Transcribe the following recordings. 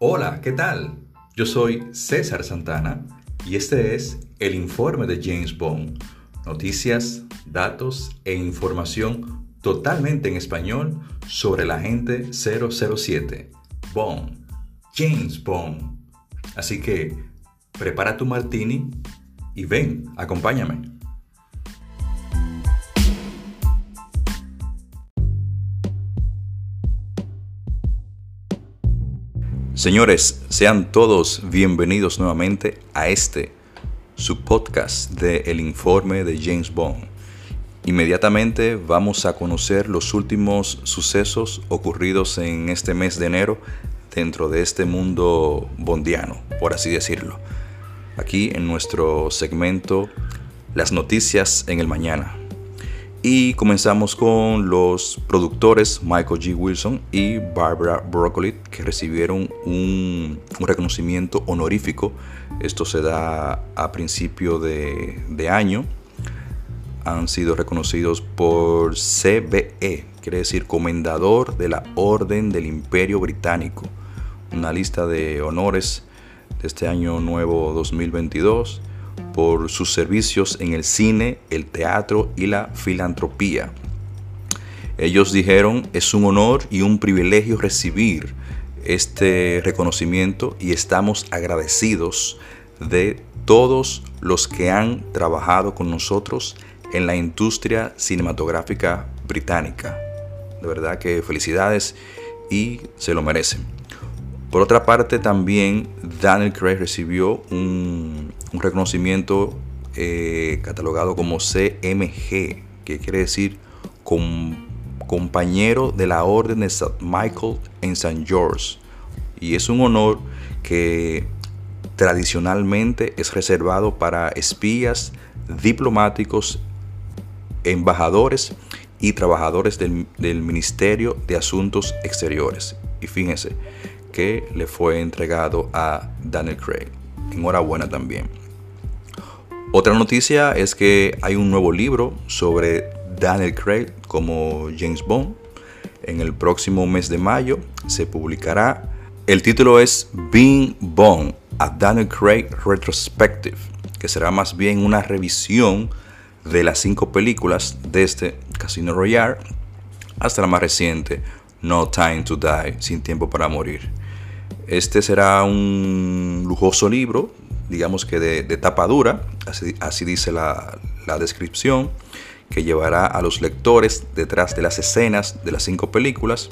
Hola, ¿qué tal? Yo soy César Santana y este es el informe de James Bond. Noticias, datos e información totalmente en español sobre la agente 007, Bond, James Bond. Así que prepara tu martini y ven, acompáñame. Señores, sean todos bienvenidos nuevamente a este, su podcast de El Informe de James Bond. Inmediatamente vamos a conocer los últimos sucesos ocurridos en este mes de enero dentro de este mundo bondiano, por así decirlo. Aquí en nuestro segmento Las noticias en el mañana. Y comenzamos con los productores Michael G. Wilson y Barbara Broccoli, que recibieron un, reconocimiento honorífico. Esto se da a principio de, de, año. Han sido reconocidos por CBE, quiere decir Comendador de la Orden del Imperio Británico. Una lista de honores de este año nuevo 2022 por sus servicios en el cine, el teatro y la filantropía. Ellos dijeron, es un honor y un privilegio recibir este reconocimiento y estamos agradecidos de todos los que han trabajado con nosotros en la industria cinematográfica británica. De verdad que felicidades y se lo merecen. Por otra parte, también Daniel Craig recibió un, reconocimiento eh, catalogado como CMG, que quiere decir compañero de la Orden de St. Michael en St. George. Y es un honor que tradicionalmente es reservado para espías, diplomáticos, embajadores y trabajadores del, del Ministerio de Asuntos Exteriores. Y fíjense, que le fue entregado a Daniel Craig. Enhorabuena también. Otra noticia es que hay un nuevo libro sobre Daniel Craig como James Bond. En el próximo mes de mayo se publicará. El título es Being Bond, a Daniel Craig Retrospective, que será más bien una revisión de las cinco películas desde Casino Royale hasta la más reciente, No Time to Die, Sin Tiempo para Morir. Este será un lujoso libro, digamos que de, tapa dura, así, dice la, descripción, que llevará a los lectores detrás de las escenas de las cinco películas,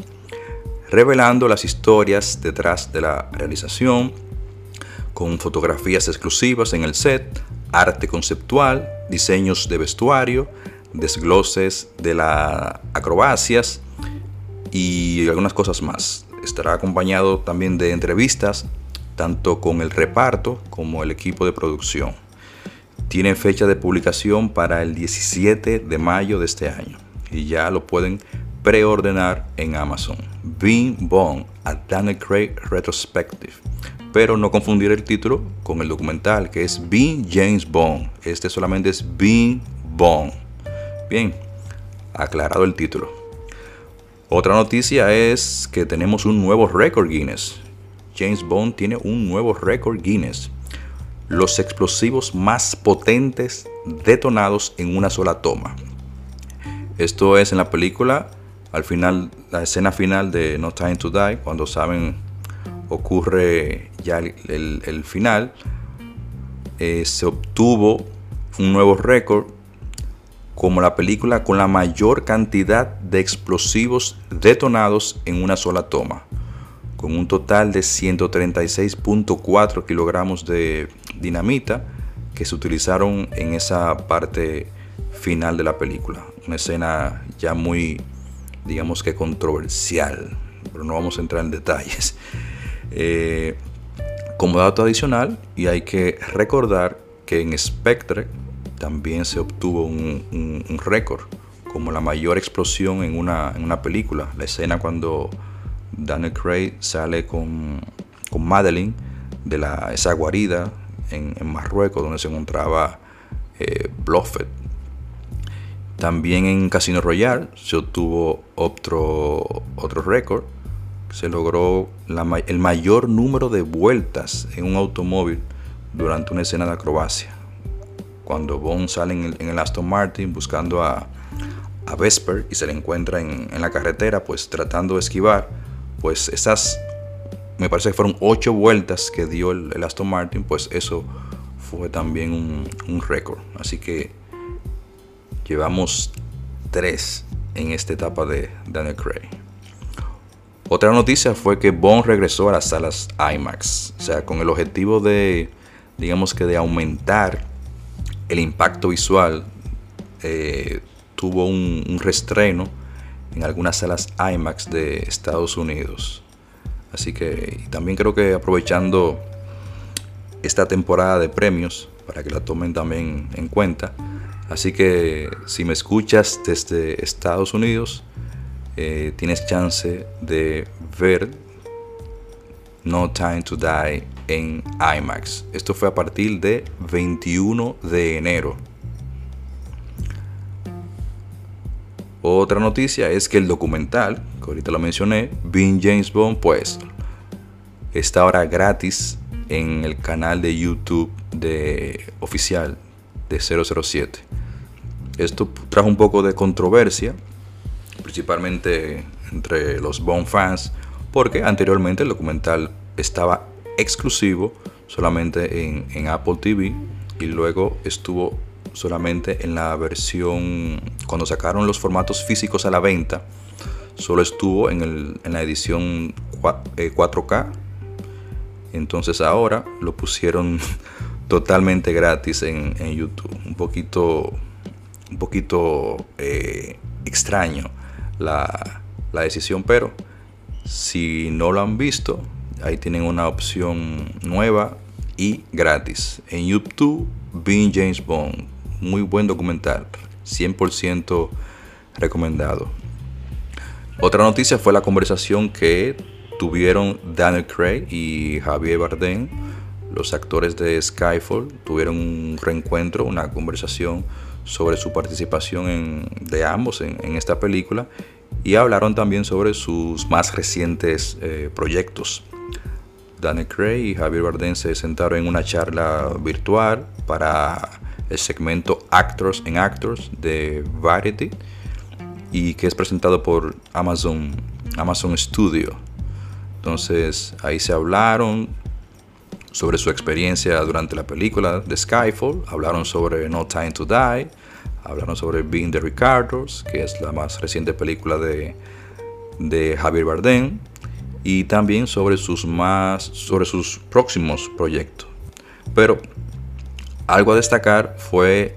revelando las historias detrás de la realización, con fotografías exclusivas en el set, arte conceptual, diseños de vestuario, desgloses de las acrobacias y algunas cosas más. Estará acompañado también de entrevistas, tanto con el reparto como el equipo de producción. Tiene fecha de publicación para el 17 de mayo de este año y ya lo pueden preordenar en Amazon. Being Bond, a Daniel Craig Retrospective. Pero no confundir el título con el documental que es Being James Bond. Este solamente es Being Bond. Bien, aclarado el título. Otra noticia es que tenemos un nuevo récord Guinness. James Bond tiene un nuevo récord Guinness. Los explosivos más potentes detonados en una sola toma. Esto es en la película, al final, la escena final de No Time to Die, cuando saben ocurre ya el, final, eh, se obtuvo un nuevo récord como la película con la mayor cantidad de explosivos detonados en una sola toma, con un total de 136.4 kilogramos de dinamita que se utilizaron en esa parte final de la película. Una escena ya muy, digamos que controversial, pero no vamos a entrar en detalles. Eh, como dato adicional, y hay que recordar que en Spectre, también se obtuvo un, récord como la mayor explosión en una, película. La escena cuando Daniel Craig sale con, con Madeline de la, esa guarida en, Marruecos donde se encontraba eh, Bluffet. También en Casino Royale se obtuvo otro, otro récord se logró el mayor número de vueltas en un automóvil durante una escena de acrobacia. Cuando Bond sale en el, Aston Martin buscando a, Vesper y se le encuentra en, la carretera, pues tratando de esquivar, pues esas, me parece que fueron ocho vueltas que dio el, Aston Martin, pues eso fue también un, un récord. Así que llevamos tres en esta etapa de Daniel Craig. Otra noticia fue que Bond regresó a las salas IMAX, o sea, con el objetivo de, digamos que de aumentar el impacto visual, eh, tuvo un, restreno en algunas salas IMAX de Estados Unidos. Así que también creo que aprovechando esta temporada de premios, para que la tomen también en cuenta. Así que si me escuchas desde Estados Unidos, eh, tienes chance de ver No Time to Die en IMAX. Esto fue a partir de 21 de enero. Otra noticia es que el documental, que ahorita lo mencioné, Being James Bond, pues está ahora gratis en el canal de YouTube de oficial de 007. Esto trajo un poco de controversia principalmente entre los Bond fans, porque anteriormente el documental estaba exclusivo solamente en, Apple TV y luego estuvo solamente en la versión, cuando sacaron los formatos físicos a la venta, solo estuvo en, la edición 4K. Eh, Entonces ahora lo pusieron totalmente gratis en, YouTube. Un poquito, un poquito eh, extraño la, decisión, pero si no lo han visto, ahí tienen una opción nueva y gratis. En YouTube, Being James Bond, muy buen documental, 100% recomendado. Otra noticia fue la conversación que tuvieron Daniel Craig y Javier Bardem, los actores de Skyfall, tuvieron un reencuentro, una conversación sobre su participación de ambos en, esta película y hablaron también sobre sus más recientes eh, proyectos. Daniel Craig y Javier Bardem se sentaron en una charla virtual para el segmento Actors and Actors de Variety y que es presentado por Amazon, Amazon Studio. Entonces ahí se hablaron sobre su experiencia durante la película de Skyfall, hablaron sobre No Time to Die, hablaron sobre Being the Ricardos, que es la más reciente película de, de Javier Bardem, y también sobre sus más sobre sus próximos proyectos. Pero algo a destacar fue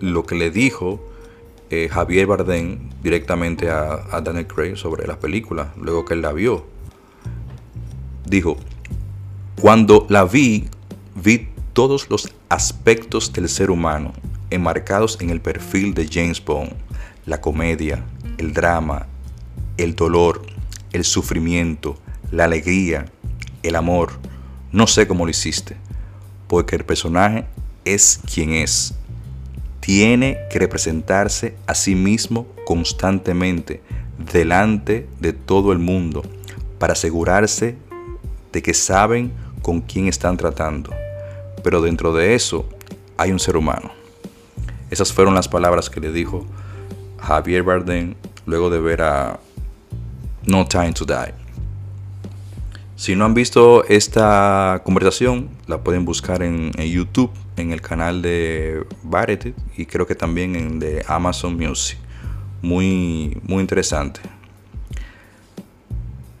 lo que le dijo eh, Javier Bardem directamente a, a Daniel Craig sobre la película, luego que él la vio. Dijo, cuando la vi, vi todos los aspectos del ser humano enmarcados en el perfil de James Bond, la comedia, el drama, el dolor, el sufrimiento, la alegría, el amor. No sé cómo lo hiciste, porque el personaje es quien es. Tiene que representarse a sí mismo constantemente delante de todo el mundo para asegurarse de que saben con quién están tratando. Pero dentro de eso hay un ser humano. Esas fueron las palabras que le dijo Javier Bardem luego de ver a No Time to Die. Si no han visto esta conversación, la pueden buscar en, YouTube, en el canal de Variety y creo que también en de Amazon Music. Muy, muy interesante.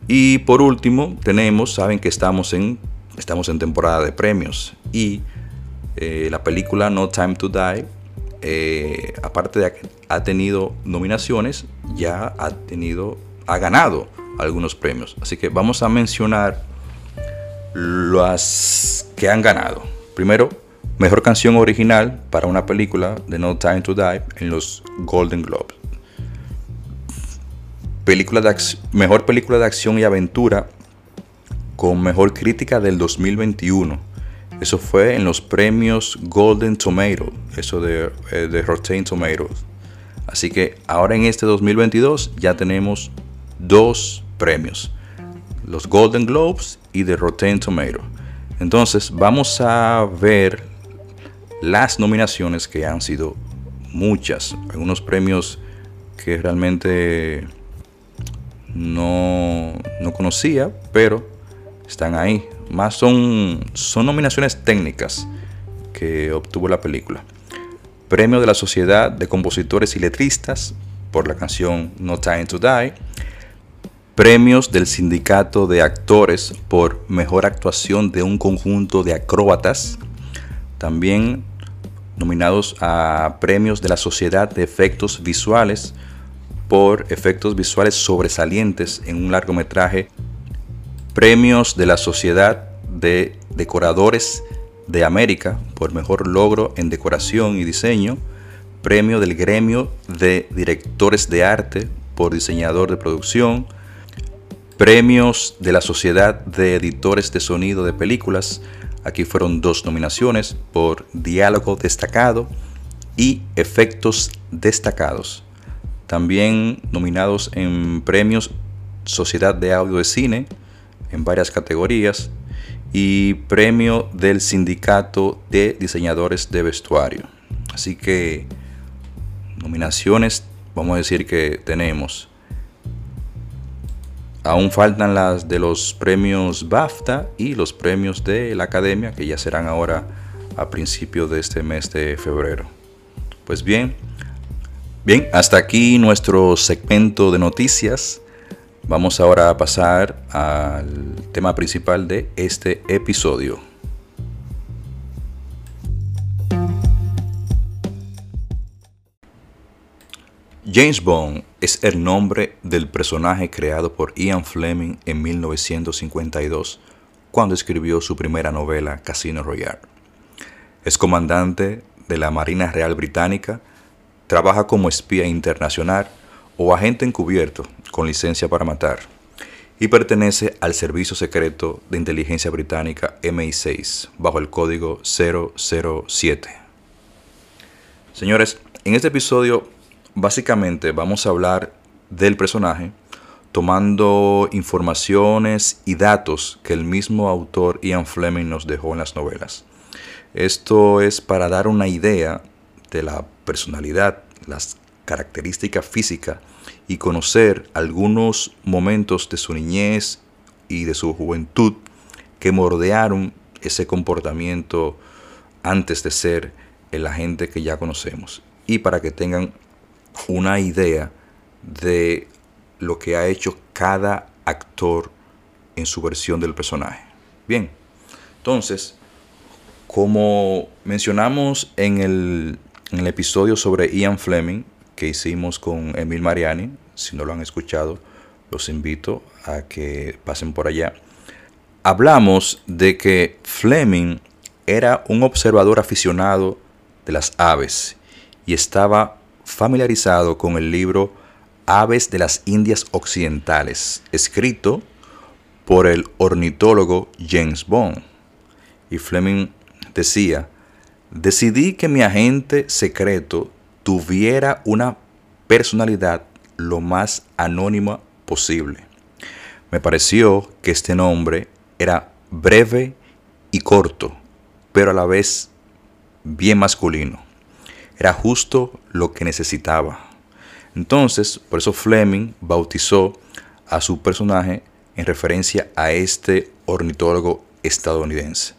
Y por último, tenemos, saben que estamos en estamos en temporada de premios y eh, la película No Time to Die, eh, aparte de que ha tenido nominaciones, ya ha tenido, ha ganado algunos premios. Así que vamos a mencionar las que han ganado. Primero, mejor canción original para una película de No Time to Die en los Golden Globes. Película de mejor película de acción y aventura con mejor crítica del 2021. Eso fue en los premios Golden Tomato, eso de, eh, de Rotten Tomatoes. Así que ahora en este 2022 ya tenemos dos premios. los Golden Globes y de Rotten Tomato. Entonces vamos a ver las nominaciones que han sido muchas, algunos premios que realmente no, no conocía, pero están ahí. Más son, son nominaciones técnicas que obtuvo la película. Premio de la Sociedad de Compositores y Letristas por la canción No Time to Die. Premios del Sindicato de Actores por Mejor Actuación de un conjunto de acróbatas. También nominados a premios de la Sociedad de Efectos Visuales por efectos visuales sobresalientes en un largometraje. Premios de la Sociedad de Decoradores de América por mejor logro en decoración y diseño, premio del gremio de directores de arte por diseñador de producción, premios de la Sociedad de Editores de Sonido de Películas, aquí fueron dos nominaciones por diálogo destacado y efectos destacados. También nominados en premios Sociedad de Audio de Cine en varias categorías, y premio del Sindicato de Diseñadores de Vestuario. Así que nominaciones, vamos a decir que tenemos. Aún faltan las de los premios BAFTA y los premios de la Academia, que ya serán ahora a principios de este mes de febrero. Pues bien, bien, hasta aquí nuestro segmento de noticias. Vamos ahora a pasar al tema principal de este episodio. James Bond es el nombre del personaje creado por Ian Fleming en 1952, cuando escribió su primera novela Casino Royale. Es comandante de la Marina Real Británica, trabaja como espía internacional o agente encubierto con licencia para matar y pertenece al Servicio Secreto de Inteligencia Británica MI6 bajo el código 007. Señores, en este episodio básicamente vamos a hablar del personaje tomando informaciones y datos que el mismo autor Ian Fleming nos dejó en las novelas. Esto es para dar una idea de la personalidad, las característica física y conocer algunos momentos de su niñez y de su juventud que mordearon ese comportamiento antes de ser el agente que ya conocemos. Y para que tengan una idea de lo que ha hecho cada actor en su versión del personaje. Bien, entonces, como mencionamos en el, episodio sobre Ian Fleming, que hicimos con Emil Mariani. Si no lo han escuchado, los invito a que pasen por allá. Hablamos de que Fleming era un observador aficionado de las aves y estaba familiarizado con el libro Aves de las Indias Occidentales, escrito por el ornitólogo James Bond. Y Fleming decía, decidí que mi agente secreto tuviera una personalidad lo más anónima posible. Me pareció que este nombre era breve y corto, pero a la vez bien masculino. Era justo lo que necesitaba. Entonces, por eso Fleming bautizó a su personaje en referencia a este ornitólogo estadounidense.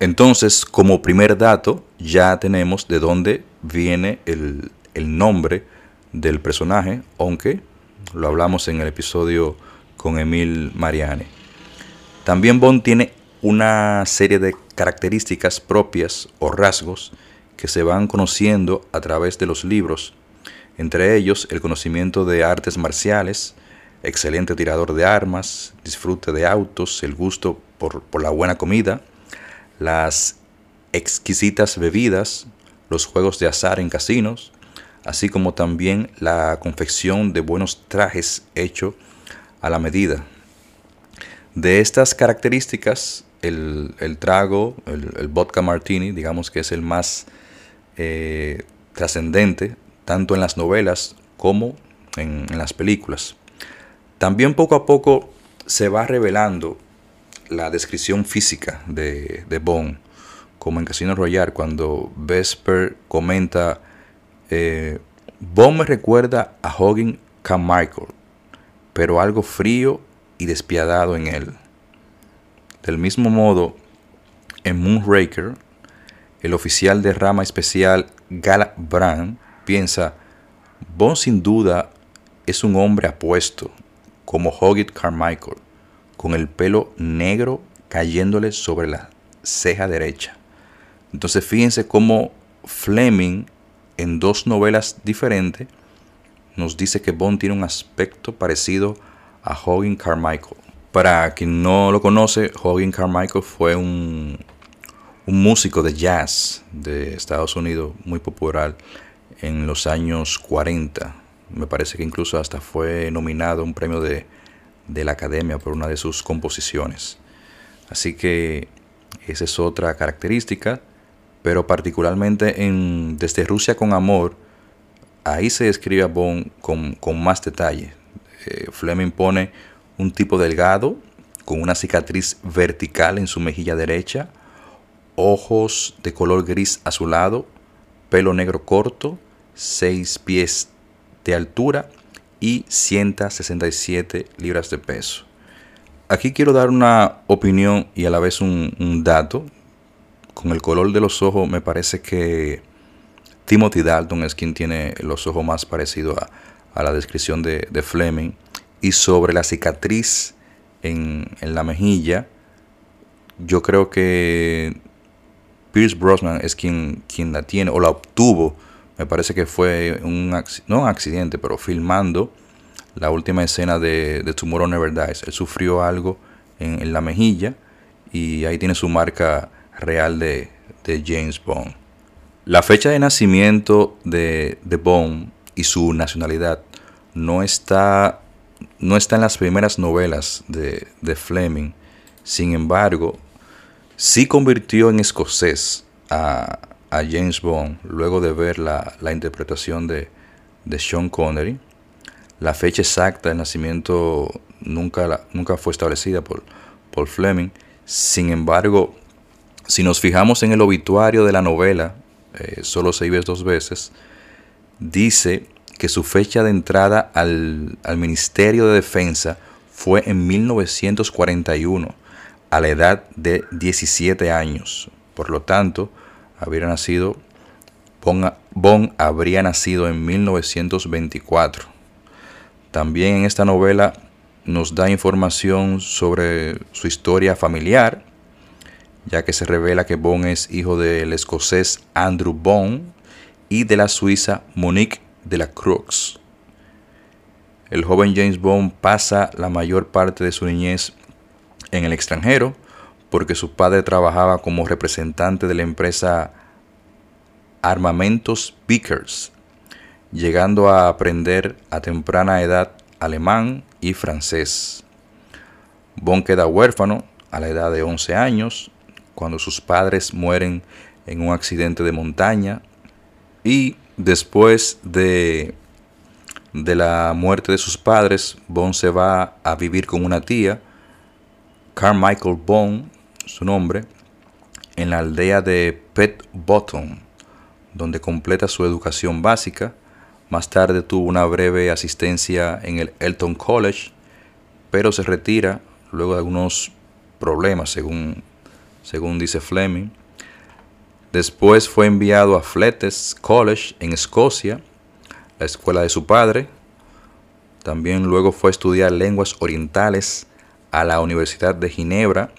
Entonces, como primer dato, ya tenemos de dónde viene el, nombre del personaje, aunque lo hablamos en el episodio con Emil Mariani. También Bond tiene una serie de características propias o rasgos que se van conociendo a través de los libros, entre ellos el conocimiento de artes marciales, excelente tirador de armas, disfrute de autos, el gusto por, por la buena comida, las exquisitas bebidas, los juegos de azar en casinos, así como también la confección de buenos trajes hechos a la medida. De estas características, el, trago, el, vodka martini, digamos que es el más eh, trascendente, tanto en las novelas como en, las películas. También poco a poco se va revelando la descripción física de, de Bond, como en Casino Royale, cuando Vesper comenta, eh, Bond me recuerda a Hogan Carmichael, pero algo frío y despiadado en él. Del mismo modo, en Moonraker, el oficial de rama especial Gal Brand piensa, Bond sin duda es un hombre apuesto, como Hoggett Carmichael, con el pelo negro cayéndole sobre la ceja derecha. Entonces fíjense cómo Fleming en dos novelas diferentes nos dice que Bond tiene un aspecto parecido a Hogan Carmichael. Para quien no lo conoce, Hogan Carmichael fue un, un músico de jazz de Estados Unidos muy popular en los años 40. Me parece que incluso hasta fue nominado a un premio de, de la Academia por una de sus composiciones. Así que esa es otra característica, pero particularmente en Desde Rusia con Amor, ahí se describe a Bond con, con más detalle. Eh, Fleming pone un tipo delgado, con una cicatriz vertical en su mejilla derecha, ojos de color gris azulado, pelo negro corto, 6 pies de altura y 167 libras de peso. Aquí quiero dar una opinión y a la vez un, dato. Con el color de los ojos me parece que Timothy Dalton es quien tiene los ojos más parecidos a, la descripción de, Fleming. Y sobre la cicatriz en la mejilla, yo creo que Pierce Brosnan es quien, quien la tiene o la obtuvo. Me parece que fue un, no un accidente, pero filmando la última escena de, de Tomorrow Never Dies. Él sufrió algo en, la mejilla y ahí tiene su marca real de, de James Bond. La fecha de nacimiento de, de, Bond y su nacionalidad no está, no está en las primeras novelas de, de Fleming. Sin embargo, sí convirtió en escocés a, James Bond luego de ver la, interpretación de, Sean Connery. La fecha exacta del nacimiento nunca, fue establecida por, por Fleming. Sin embargo, si nos fijamos en el obituario de la novela, eh, solo se vive dos veces, dice que su fecha de entrada al, al Ministerio de Defensa fue en 1941 a la edad de 17 años. Por lo tanto, habría nacido, Bon, habría nacido en 1924. También en esta novela nos da información sobre su historia familiar, ya que se revela que Bond es hijo del escocés Andrew Bond y de la suiza Monique de la Crux. El joven James Bond pasa la mayor parte de su niñez en el extranjero porque su padre trabajaba como representante de la empresa Armamentos Vickers, llegando a aprender a temprana edad alemán y francés. Bon queda huérfano a la edad de 11 años, cuando sus padres mueren en un accidente de montaña y después de, de la muerte de sus padres, Bon se va a vivir con una tía, Carmichael Bone, su nombre, en la aldea de Pet Bottom, donde completa su educación básica. Más tarde tuvo una breve asistencia en el Elton College, pero se retira luego de algunos problemas, según, según dice Fleming. Después fue enviado a Fletes College en Escocia, la escuela de su padre. También luego fue a estudiar lenguas orientales a la Universidad de Ginebra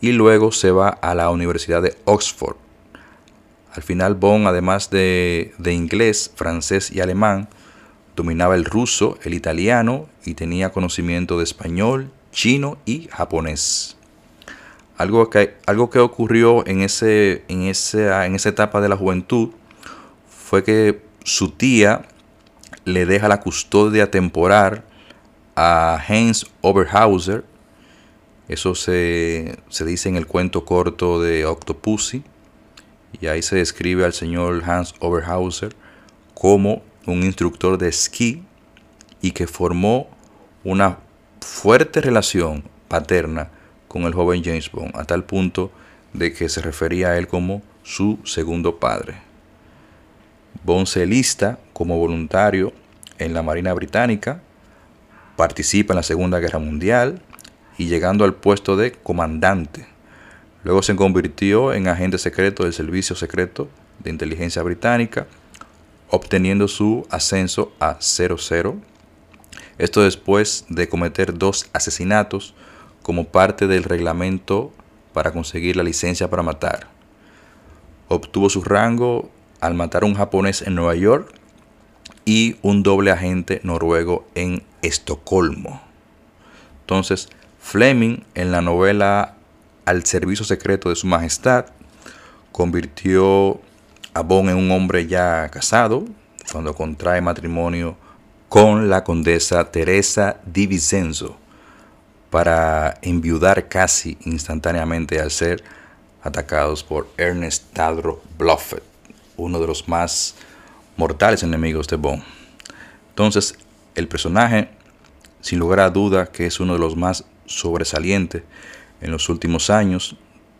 y luego se va a la Universidad de Oxford. Al final Bond, además de, inglés, francés y alemán, dominaba el ruso, el italiano y tenía conocimiento de español, chino y japonés. Algo que, algo que ocurrió en, ese, en, esa, en esa etapa de la juventud fue que su tía le deja la custodia temporal a Heinz Oberhauser, eso se, dice en el cuento corto de Octopussy. Y ahí se describe al señor Hans Oberhauser como un instructor de esquí y que formó una fuerte relación paterna con el joven James Bond, a tal punto de que se refería a él como su segundo padre. Bond se lista como voluntario en la Marina Británica, participa en la Segunda Guerra Mundial y llegando al puesto de comandante. Luego se convirtió en agente secreto del Servicio Secreto de Inteligencia Británica, obteniendo su ascenso a 00. Esto después de cometer dos asesinatos como parte del reglamento para conseguir la licencia para matar. Obtuvo su rango al matar a un japonés en Nueva York y un doble agente noruego en Estocolmo. Entonces, Fleming en la novela Al servicio secreto de su majestad convirtió a Bond en un hombre ya casado cuando contrae matrimonio con la condesa Teresa di Vicenzo para enviudar casi instantáneamente al ser atacados por Ernest Tadro Bluffett, uno de los más mortales enemigos de Bond. Entonces, el personaje, sin lugar a duda, que es uno de los más sobresalientes en los últimos años,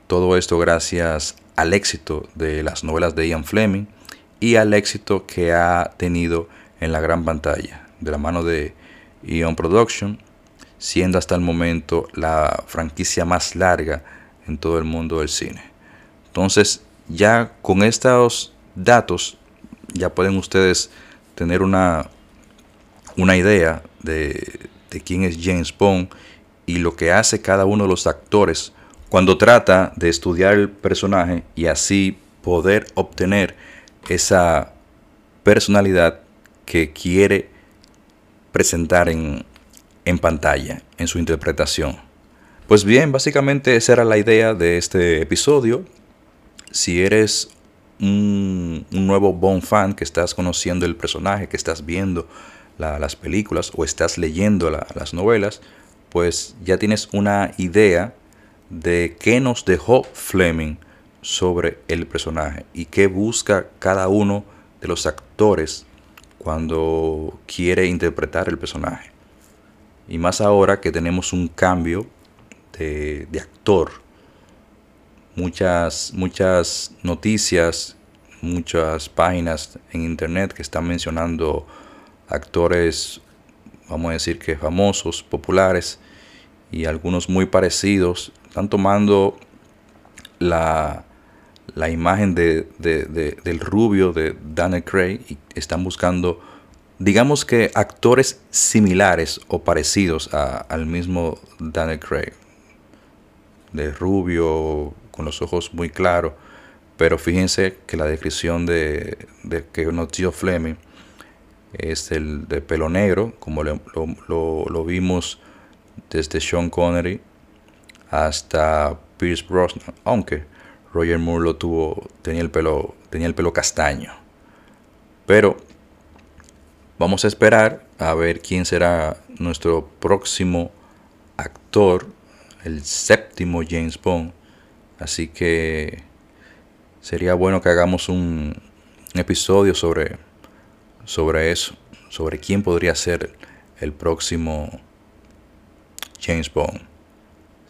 todo esto gracias al éxito de las novelas de Ian Fleming y al éxito que ha tenido en la gran pantalla, de la mano de Ion Production siendo hasta el momento la franquicia más larga en todo el mundo del cine. Entonces, ya con estos datos, ya pueden ustedes tener una, una idea de, de quién es James Bond y lo que hace cada uno de los actores cuando trata de estudiar el personaje y así poder obtener esa personalidad que quiere presentar en, en pantalla, en su interpretación. Pues bien, básicamente esa era la idea de este episodio. Si eres un, nuevo Bond fan que estás conociendo el personaje, que estás viendo las películas o estás leyendo las novelas, pues ya tienes una idea de qué nos dejó Fleming sobre el personaje y qué busca cada uno de los actores cuando quiere interpretar el personaje. Y más ahora que tenemos un cambio de, actor. Muchas, muchas noticias, muchas páginas en internet que están mencionando actores, vamos a decir que famosos, populares, y algunos muy parecidos, están tomando la, la imagen de, del rubio de Daniel Craig y están buscando digamos que actores similares o parecidos al mismo Daniel Craig. De rubio, con los ojos muy claros. Pero fíjense que la descripción de, que nos dio Fleming es el de pelo negro, como lo, vimos desde Sean Connery hasta Pierce Brosnan, aunque Roger Moore lo tuvo, tenía el pelo, tenía el pelo castaño. Pero Vamos a esperar a ver quién será nuestro próximo actor, el séptimo James Bond. Así que sería bueno que hagamos un, episodio sobre, sobre eso, sobre quién podría ser el próximo James Bond.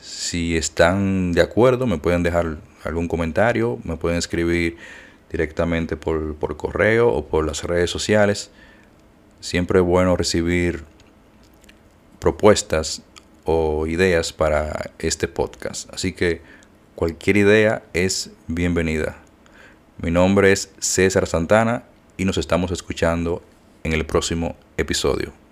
Si están de acuerdo, me pueden dejar algún comentario, me pueden escribir directamente por, por correo o por las redes sociales. Siempre es bueno recibir propuestas o ideas para este podcast. Así que cualquier idea es bienvenida. Mi nombre es César Santana y nos estamos escuchando en el próximo episodio.